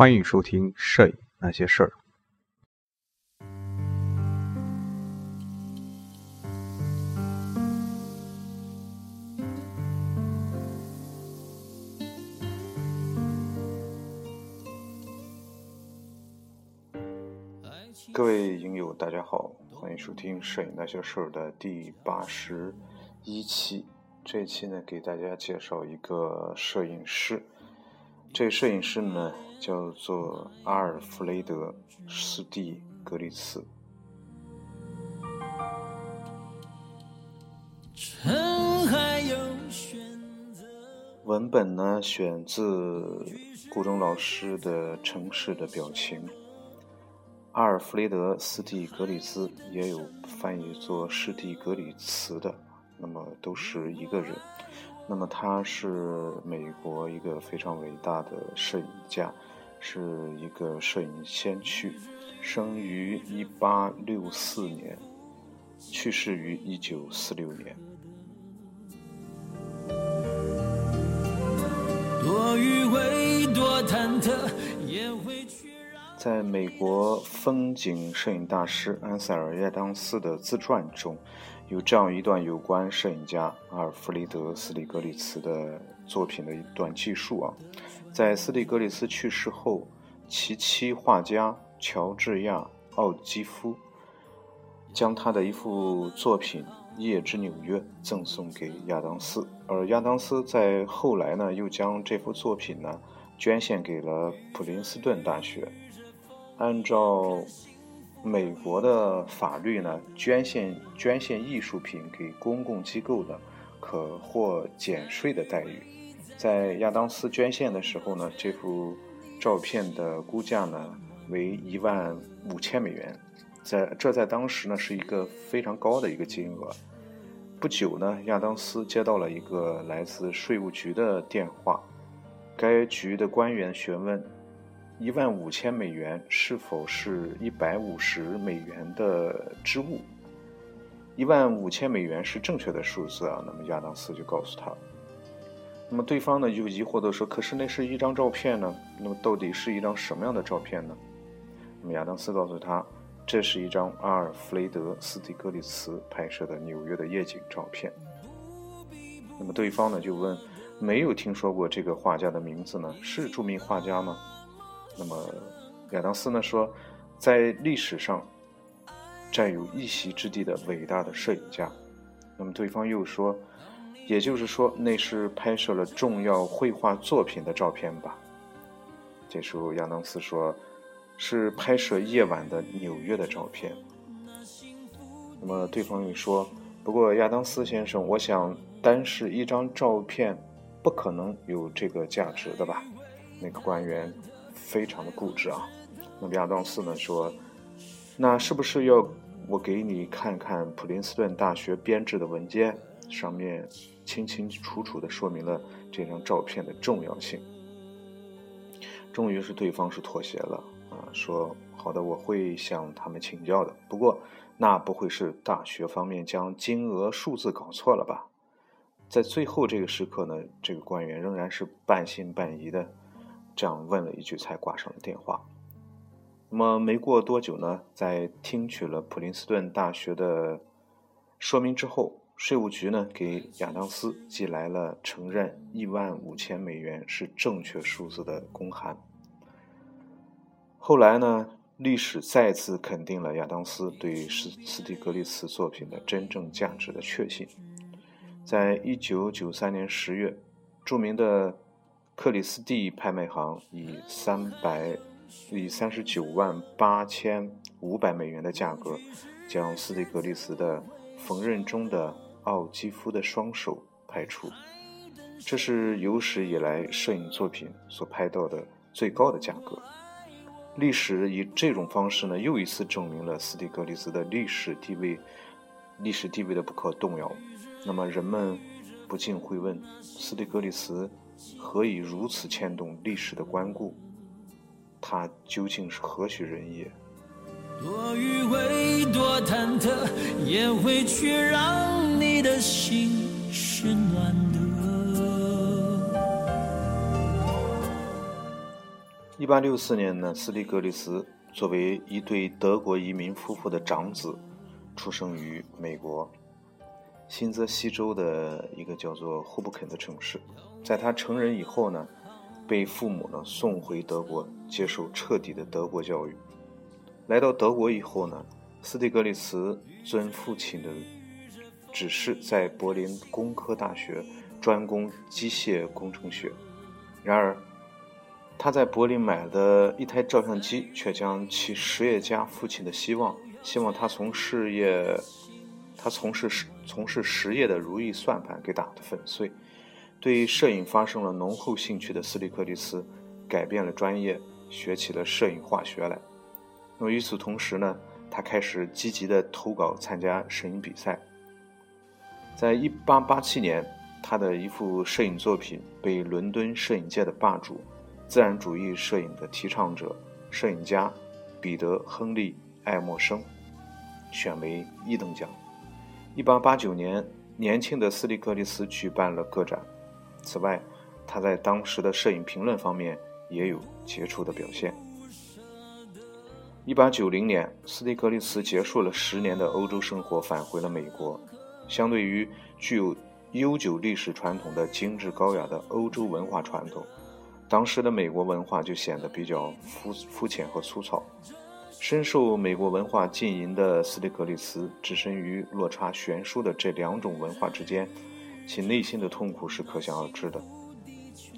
欢迎收听《摄影那些事儿》。各位影友，大家好，欢迎收听《摄影那些事儿》的第八十一期。这一期呢，给大家介绍一个摄影师。这个摄影师呢，叫做阿尔弗雷德·斯蒂格里茨。文本呢，选自顾中老师的《城市的表情》。阿尔弗雷德·斯蒂格里兹也有翻译作斯蒂格里茨的。那么都是一个人，那么他是美国一个非常伟大的摄影家，是一个摄影先驱，生于一八六四年，去世于一九四六年。多余味，多忐忑，也会在美国风景摄影大师安塞尔·亚当斯的自传中。有这样一段有关摄影家阿尔弗雷德·斯蒂格里茨的作品的一段记述啊，在斯蒂格里茨去世后，其妻画家乔治亚·奥基夫将他的一幅作品《夜之纽约》赠送给亚当斯，而亚当斯在后来呢，又将这幅作品呢捐献给了普林斯顿大学，按照。美国的法律呢，捐献捐献艺术品给公共机构的，可获减税的待遇。在亚当斯捐献的时候呢，这幅照片的估价呢为一万五千美元，在这在当时呢是一个非常高的一个金额。不久呢，亚当斯接到了一个来自税务局的电话，该局的官员询问。一万五千美元是否是一百五十美元的支物？一万五千美元是正确的数字啊。那么亚当斯就告诉他。那么对方呢就疑惑的说：“可是那是一张照片呢？那么到底是一张什么样的照片呢？”那么亚当斯告诉他：“这是一张阿尔弗雷德·斯蒂格里茨拍摄的纽约的夜景照片。”那么对方呢就问：“没有听说过这个画家的名字呢？是著名画家吗？”那么，亚当斯呢说，在历史上占有一席之地的伟大的摄影家。那么对方又说，也就是说，那是拍摄了重要绘画作品的照片吧？这时候亚当斯说，是拍摄夜晚的纽约的照片。那么对方又说，不过亚当斯先生，我想单是一张照片不可能有这个价值的吧？那个官员。非常的固执啊，那么亚当斯呢说，那是不是要我给你看看普林斯顿大学编制的文件，上面清清楚楚的说明了这张照片的重要性。终于是对方是妥协了啊，说好的，我会向他们请教的。不过那不会是大学方面将金额数字搞错了吧？在最后这个时刻呢，这个官员仍然是半信半疑的。这样问了一句，才挂上了电话。那么没过多久呢，在听取了普林斯顿大学的说明之后，税务局呢给亚当斯寄来了承认一万五千美元是正确数字的公函。后来呢，历史再次肯定了亚当斯对斯斯蒂格利茨作品的真正价值的确信。在一九九三年十月，著名的。克里斯蒂拍卖行以三百以三十九万八千五百美元的价格，将斯蒂格利茨的缝纫中的奥基夫的双手拍出，这是有史以来摄影作品所拍到的最高的价格。历史以这种方式呢，又一次证明了斯蒂格利茨的历史地位，历史地位的不可动摇。那么人们不禁会问：斯蒂格利茨？何以如此牵动历史的关顾？他究竟是何许人也？多余味多忐忑，也会去让你的心是暖的。一八六四年呢，斯蒂格里斯作为一对德国移民夫妇的长子，出生于美国新泽西州的一个叫做霍布肯的城市。在他成人以后呢，被父母呢送回德国接受彻底的德国教育。来到德国以后呢，斯蒂格利茨遵父亲的指示，在柏林工科大学专攻机械工程学。然而，他在柏林买的一台照相机，却将其实业家父亲的希望，希望他从事业，他从事从事实业的如意算盘给打得粉碎。对摄影发生了浓厚兴趣的斯利克里斯，改变了专业，学起了摄影化学来。那么与此同时呢，他开始积极的投稿参加摄影比赛。在一八八七年，他的一幅摄影作品被伦敦摄影界的霸主。自然主义摄影的提倡者、摄影家彼得·亨利·爱默生选为一等奖。1889年，年轻的斯蒂格利斯举办了个展。此外，他在当时的摄影评论方面也有杰出的表现。1890年，斯蒂格利斯结束了十年的欧洲生活，返回了美国。相对于具有悠久历史传统的精致高雅的欧洲文化传统。当时的美国文化就显得比较肤肤浅和粗糙。深受美国文化浸淫的斯蒂格利茨，置身于落差悬殊的这两种文化之间，其内心的痛苦是可想而知的。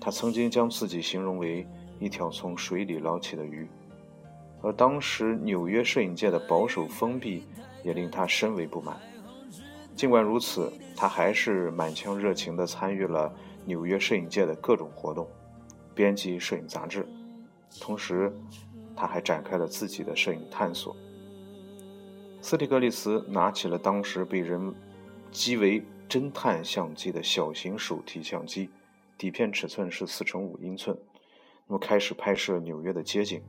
他曾经将自己形容为一条从水里捞起的鱼，而当时纽约摄影界的保守封闭也令他深为不满。尽管如此，他还是满腔热情地参与了纽约摄影界的各种活动。编辑摄影杂志，同时，他还展开了自己的摄影探索。斯蒂格利茨拿起了当时被人讥为“侦探相机”的小型手提相机，底片尺寸是四乘五英寸，那么开始拍摄纽约的街景。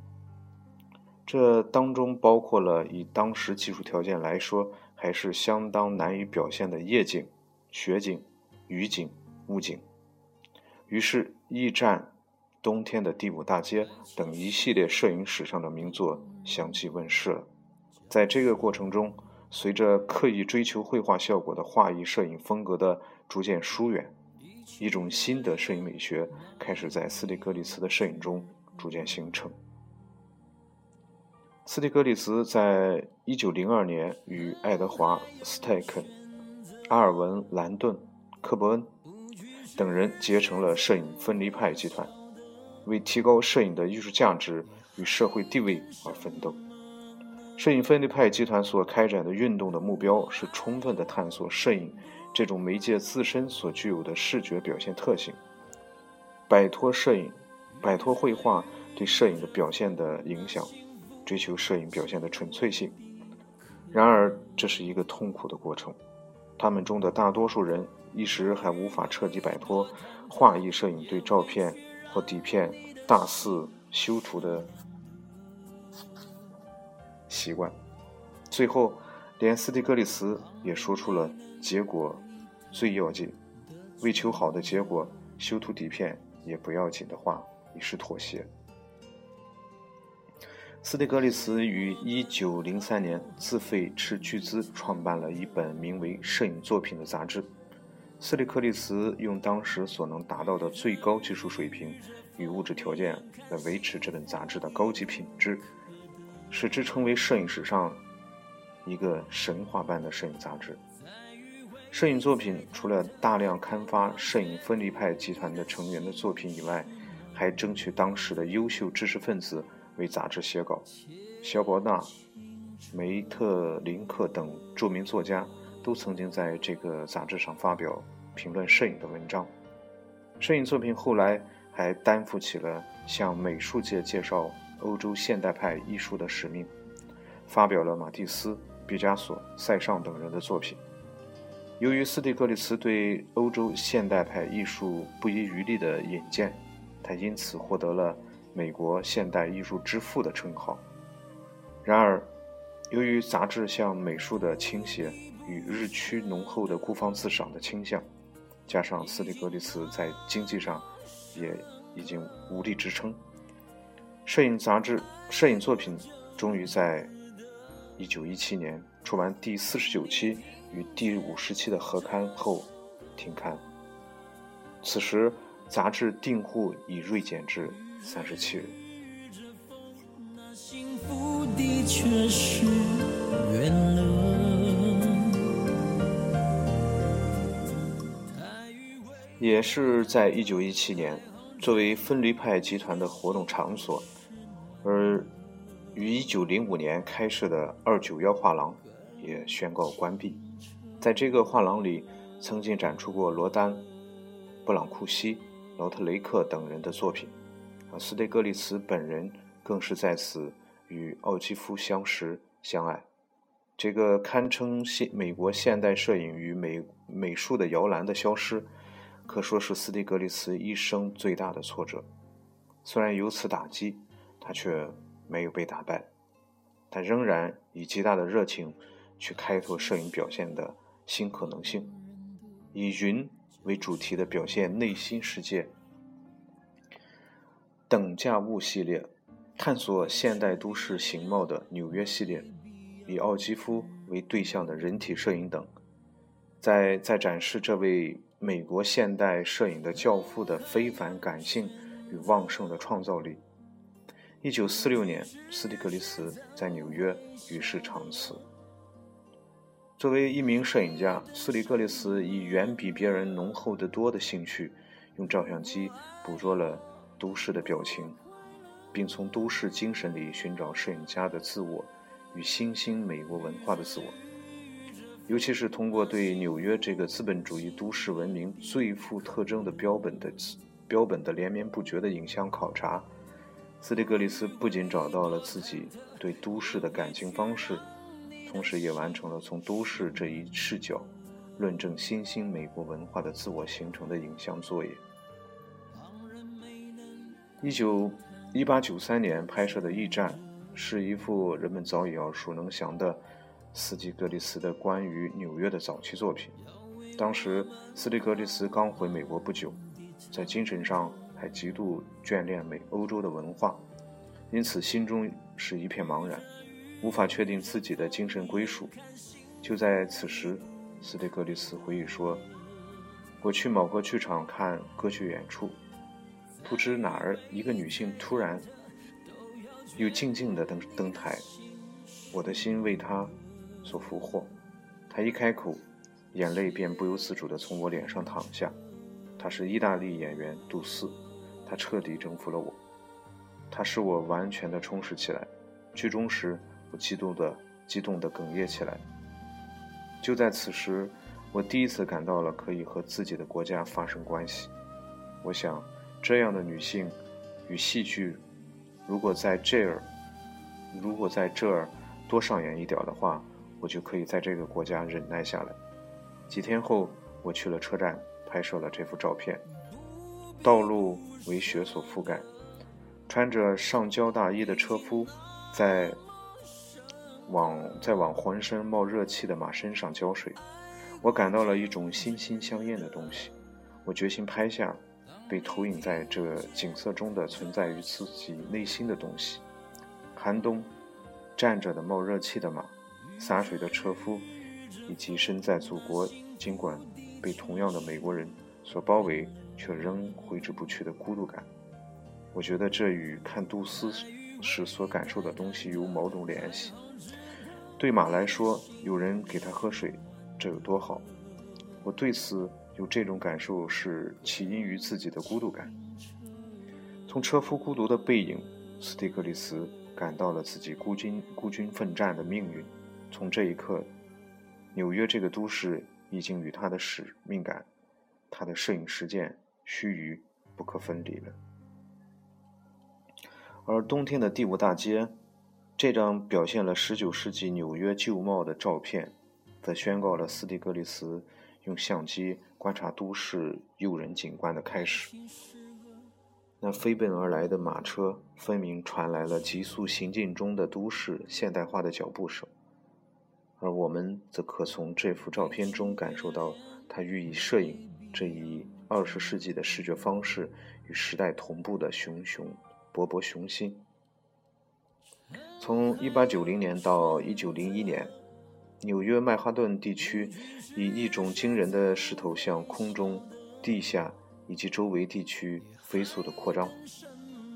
这当中包括了以当时技术条件来说还是相当难以表现的夜景、雪景、雨景、雾景。于是，驿站。冬天的第五大街等一系列摄影史上的名作相继问世了。在这个过程中，随着刻意追求绘画效果的画意摄影风格的逐渐疏远，一种新的摄影美学开始在斯蒂格里茨的摄影中逐渐形成。斯蒂格里茨在1902年与爱德华·斯泰肯、阿尔文·兰顿、科伯恩等人结成了摄影分离派集团。为提高摄影的艺术价值与社会地位而奋斗。摄影分离派集团所开展的运动的目标是充分地探索摄影这种媒介自身所具有的视觉表现特性，摆脱摄影、摆脱绘画对摄影的表现的影响，追求摄影表现的纯粹性。然而，这是一个痛苦的过程。他们中的大多数人一时还无法彻底摆脱画意摄影对照片。和底片大肆修图的习惯，最后连斯蒂格里斯也说出了“结果最要紧，为求好的结果，修图底片也不要紧”的话，以示妥协。斯蒂格里斯于1903年自费斥巨资创办了一本名为《摄影作品》的杂志。斯里克利茨用当时所能达到的最高技术水平与物质条件来维持这本杂志的高级品质，使之成为摄影史上一个神话般的摄影杂志。摄影作品除了大量刊发摄影分离派集团的成员的作品以外，还争取当时的优秀知识分子为杂志写稿。肖伯纳、梅特林克等著名作家。都曾经在这个杂志上发表评论摄影的文章。摄影作品后来还担负起了向美术界介绍欧洲现代派艺术的使命，发表了马蒂斯、毕加索、塞尚等人的作品。由于斯蒂格里斯对欧洲现代派艺术不遗余力的引荐，他因此获得了“美国现代艺术之父”的称号。然而，由于杂志向美术的倾斜，与日趋浓厚的孤芳自赏的倾向，加上斯蒂格利茨在经济上也已经无力支撑，摄影杂志摄影作品终于在一九一七年出完第四十九期与第五十期的合刊后停刊。此时，杂志订户已锐减至三十七人。也是在一九一七年，作为分离派集团的活动场所，而于一九零五年开设的二九幺画廊也宣告关闭。在这个画廊里，曾经展出过罗丹、布朗库西、劳特雷克等人的作品，啊斯蒂格里茨本人更是在此与奥基夫相识相爱。这个堪称现美国现代摄影与美美术的摇篮的消失。可说是斯蒂格利茨一生最大的挫折。虽然有此打击，他却没有被打败。他仍然以极大的热情去开拓摄影表现的新可能性，以云为主题的表现内心世界。等价物系列，探索现代都市形貌的纽约系列，以奥基夫为对象的人体摄影等，在在展示这位。美国现代摄影的教父的非凡感性与旺盛的创造力。一九四六年，斯蒂格里斯在纽约与世长辞。作为一名摄影家，斯蒂格里斯以远比别人浓厚得多的兴趣，用照相机捕捉了都市的表情，并从都市精神里寻找摄影家的自我与新兴美国文化的自我。尤其是通过对纽约这个资本主义都市文明最富特征的标本的标本的连绵不绝的影像考察，斯蒂格里斯不仅找到了自己对都市的感情方式，同时也完成了从都市这一视角论证新兴美国文化的自我形成的影像作业。一九一八九三年拍摄的《驿站》是一幅人们早已耳熟能详的。斯蒂格利斯的关于纽约的早期作品，当时斯蒂格利斯刚回美国不久，在精神上还极度眷恋美欧洲的文化，因此心中是一片茫然，无法确定自己的精神归属。就在此时，斯蒂格利斯回忆说：“我去某个剧场看歌剧演出，不知哪儿一个女性突然又静静地登登台，我的心为她。”所俘获，他一开口，眼泪便不由自主地从我脸上淌下。他是意大利演员杜斯，他彻底征服了我，他使我完全的充实起来。剧终时，我激动的激动的哽咽起来。就在此时，我第一次感到了可以和自己的国家发生关系。我想，这样的女性与戏剧，如果在这儿，如果在这儿多上演一点的话。我就可以在这个国家忍耐下来。几天后，我去了车站，拍摄了这幅照片。道路为雪所覆盖，穿着上交大衣的车夫在往在往浑身冒热气的马身上浇水。我感到了一种心心相印的东西。我决心拍下被投影在这景色中的存在于自己内心的东西。寒冬，站着的冒热气的马。洒水的车夫，以及身在祖国，尽管被同样的美国人所包围，却仍挥之不去的孤独感。我觉得这与看杜斯时所感受的东西有某种联系。对马来说，有人给他喝水，这有多好？我对此有这种感受，是起因于自己的孤独感。从车夫孤独的背影，斯蒂克里斯感到了自己孤军孤军奋战的命运。从这一刻，纽约这个都市已经与他的使命感、他的摄影实践须臾不可分离了。而冬天的第五大街，这张表现了19世纪纽约旧貌的照片，则宣告了斯蒂格里斯用相机观察都市诱人景观的开始。那飞奔而来的马车，分明传来了急速行进中的都市现代化的脚步声。而我们则可从这幅照片中感受到，它寓意摄影这一二十世纪的视觉方式与时代同步的熊熊勃勃雄心从一八九零年到一九零一年，纽约曼哈顿地区以一种惊人的势头向空中、地下以及周围地区飞速的扩张。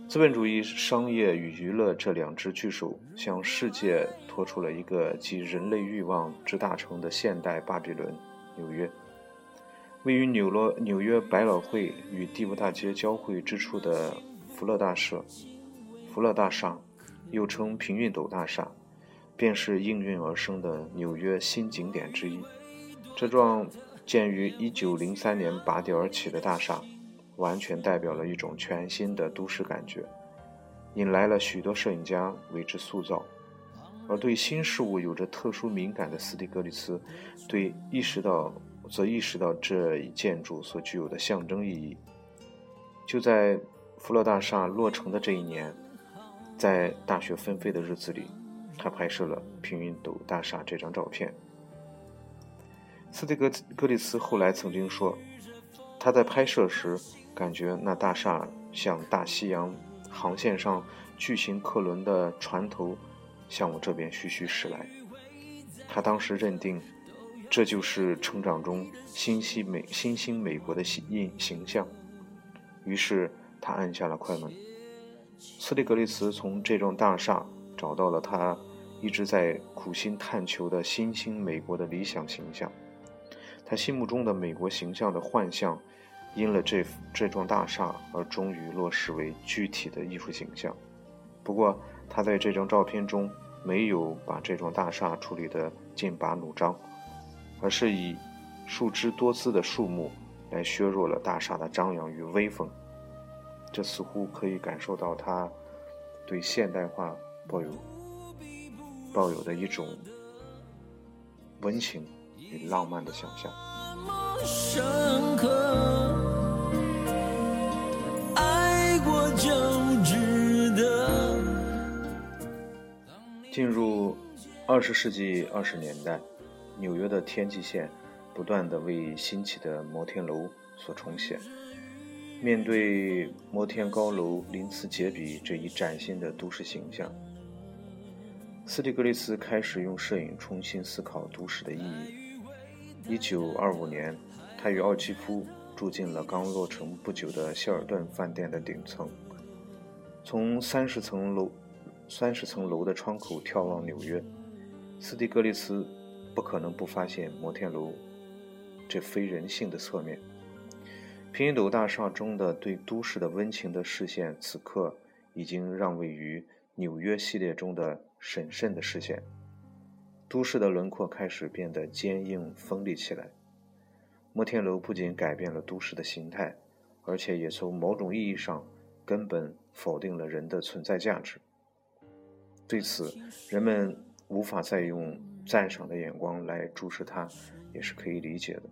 资本主义商业与娱乐这两只巨手向世界托出了一个集人类欲望之大成的现代巴比伦——纽约。位于纽罗纽约百老汇与第五大街交汇之处的福乐大社，福乐大厦，又称平运斗大厦，便是应运而生的纽约新景点之一。这幢建于1903年拔地而起的大厦。完全代表了一种全新的都市感觉，引来了许多摄影家为之塑造。而对新事物有着特殊敏感的斯蒂格里茨，对意识到则意识到这一建筑所具有的象征意义。就在福乐大厦落成的这一年，在大雪纷飞的日子里，他拍摄了平云斗大厦这张照片。斯蒂格格里茨后来曾经说，他在拍摄时。感觉那大厦像大西洋航线上巨型客轮的船头，向我这边徐徐驶来。他当时认定，这就是成长中新西美新兴美国的印形象。于是他按下了快门。斯蒂格利茨从这幢大厦找到了他一直在苦心探求的新兴美国的理想形象。他心目中的美国形象的幻象。因了这这幢大厦而终于落实为具体的艺术形象。不过，他在这张照片中没有把这幢大厦处理得剑拔弩张，而是以树枝多姿的树木来削弱了大厦的张扬与威风。这似乎可以感受到他对现代化抱有抱有的一种温情与浪漫的想象。深刻。进入二十世纪二十年代，纽约的天际线不断的为新起的摩天楼所重现。面对摩天高楼鳞次栉比这一崭新的都市形象，斯蒂格利斯开始用摄影重新思考都市的意义。一九二五年，他与奥基夫住进了刚落成不久的希尔顿饭店的顶层，从三十层楼。三十层楼的窗口眺望纽约，斯蒂格利斯不可能不发现摩天楼这非人性的侧面。平斗大厦中的对都市的温情的视线，此刻已经让位于纽约系列中的审慎的视线。都市的轮廓开始变得坚硬锋利起来。摩天楼不仅改变了都市的形态，而且也从某种意义上根本否定了人的存在价值。对此，人们无法再用赞赏的眼光来注视它，也是可以理解的。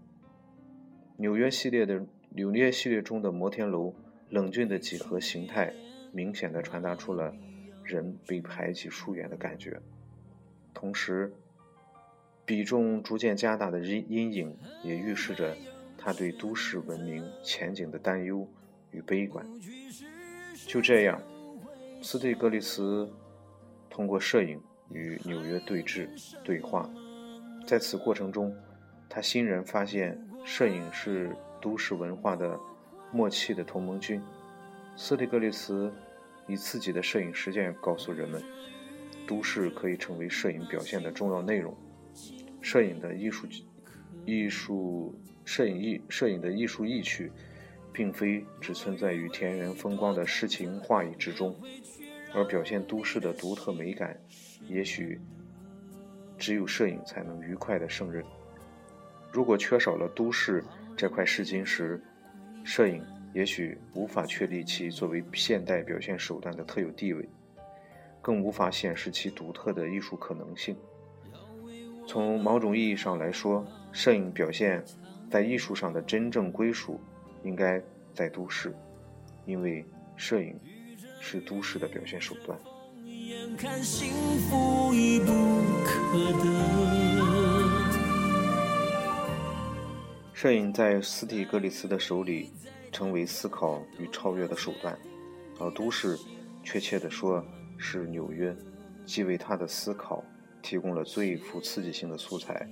纽约系列的纽约系列中的摩天楼冷峻的几何形态，明显的传达出了人被排挤疏远的感觉。同时，比重逐渐加大的阴阴影，也预示着他对都市文明前景的担忧与悲观。就这样，斯蒂格里茨。通过摄影与纽约对峙对话，在此过程中，他欣然发现，摄影是都市文化的默契的同盟军。斯蒂格利茨以自己的摄影实践告诉人们，都市可以成为摄影表现的重要内容。摄影的艺术、艺术、摄影艺、摄影的艺术意趣，并非只存在于田园风光的诗情画意之中。而表现都市的独特美感，也许只有摄影才能愉快地胜任。如果缺少了都市这块试金石，摄影也许无法确立其作为现代表现手段的特有地位，更无法显示其独特的艺术可能性。从某种意义上来说，摄影表现在艺术上的真正归属，应该在都市，因为摄影。是都市的表现手段。摄影在斯蒂格里斯的手里成为思考与超越的手段，而都市，确切的说是纽约，既为他的思考提供了最富刺激性的素材，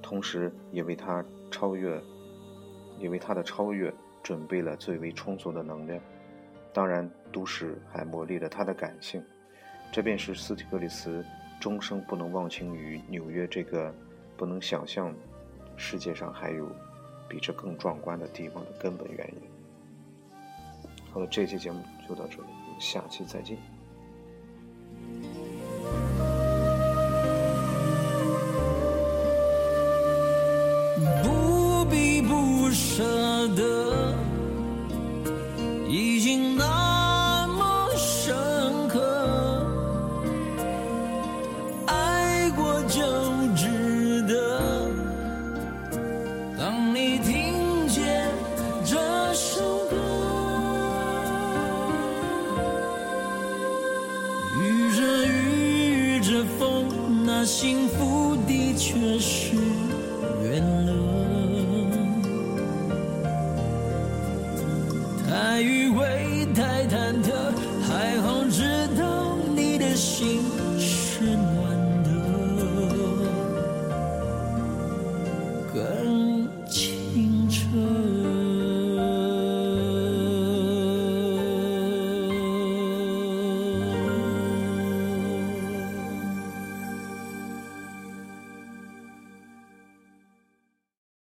同时也为他超越，也为他的超越准备了最为充足的能量。当然，都市还磨砺了他的感性，这便是斯提格里斯终生不能忘情于纽约这个不能想象世界上还有比这更壮观的地方的根本原因。好了，这期节目就到这里，我们下期再见。幸福的确是